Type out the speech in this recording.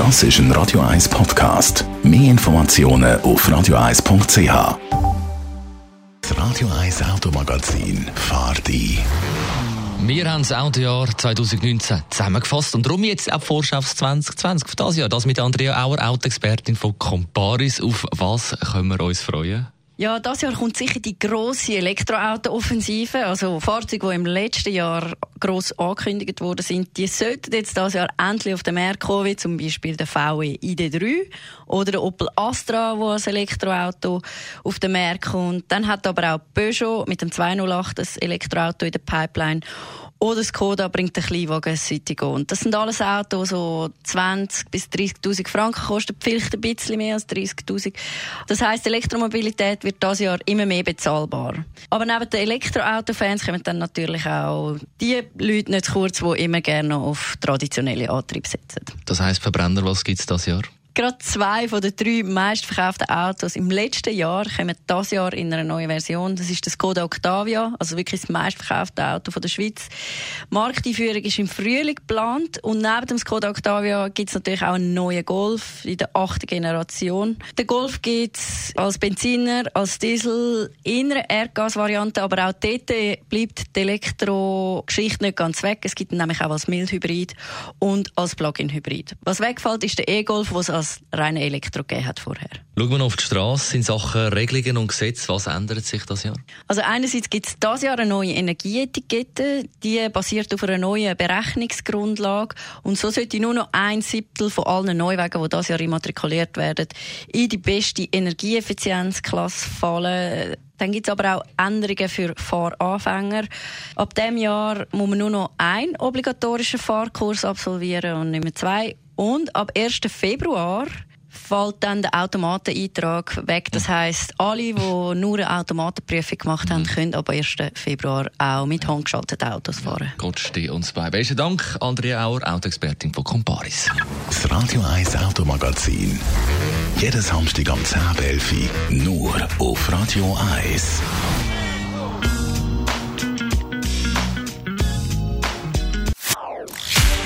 Das ist ein Radio 1 Podcast. Mehr Informationen auf radio1.ch. Das Radio 1 Automagazin fahrt ein. Wir haben das Autojahr 2019 zusammengefasst und darum jetzt auch Vorschau aufs 2020 für das Jahr. Das mit Andrea Auer, Autoexpertin von Comparis. Auf was können wir uns freuen? Ja, das Jahr kommt sicher die grosse Elektroauto-Offensive. Also Fahrzeuge, die im letzten Jahr gross angekündigt worden sind, die sollten jetzt das Jahr endlich auf den Markt kommen, wie zum Beispiel der VW ID3 oder der Opel Astra, wo als Elektroauto auf den Markt kommt. Dann hat aber auch Peugeot mit dem 208 das Elektroauto in der Pipeline. Oder Skoda bringt den Kleinwagen Citigo. Und das sind alles Autos, so 20 bis 30.000 Franken kosten, vielleicht ein bisschen mehr als 30.000. Das heisst, Elektromobilität wird das Jahr immer mehr bezahlbar. Aber neben den Elektroautofans kommen dann natürlich auch die Leute nicht kurz, die immer gerne auf traditionelle Antriebe setzen. Das heisst, Verbrenner, was gibt es das Jahr? Gerade zwei von den drei meistverkauften Autos im letzten Jahr kommen das Jahr in einer neuen Version. Das ist das Skoda Octavia, also wirklich das meistverkaufte Auto von der Schweiz. Markteinführung ist im Frühling geplant und neben dem Skoda Octavia gibt es natürlich auch einen neuen Golf in der achten Generation. Der Golf gibt es als Benziner, als Diesel, in einer Erdgasvariante, aber auch dort bleibt die Elektrogeschichte nicht ganz weg. Es gibt ihn nämlich auch als Mildhybrid und als Plug-in-Hybrid. Was wegfällt, ist der E-Golf, was als reine Elektro gegeben hat vorher. Schauen wir auf die Straße in Sachen Regelungen und Gesetze. Was ändert sich das Jahr? Also einerseits gibt es dieses Jahr eine neue Energieetikette. Die basiert auf einer neuen Berechnungsgrundlage. Und so sollte nur noch ein Siebtel von allen Neuwagen, die dieses Jahr immatrikuliert werden, in die beste Energieeffizienzklasse fallen. Dann gibt es aber auch Änderungen für Fahranfänger. Ab dem Jahr muss man nur noch einen obligatorischen Fahrkurs absolvieren und nicht mehr zwei. Und ab 1. Februar fällt dann der Automateneintrag weg. Das heisst, alle, die nur eine Automatenprüfung gemacht haben, können ab 1. Februar auch mit handgeschalteten Autos fahren. Gott stehe uns bei. Besten Dank, Andrea Auer, Autoexpertin von Comparis. Das Radio 1 Automagazin. Jeden Samstag am 10.11 Uhr nur auf Radio 1.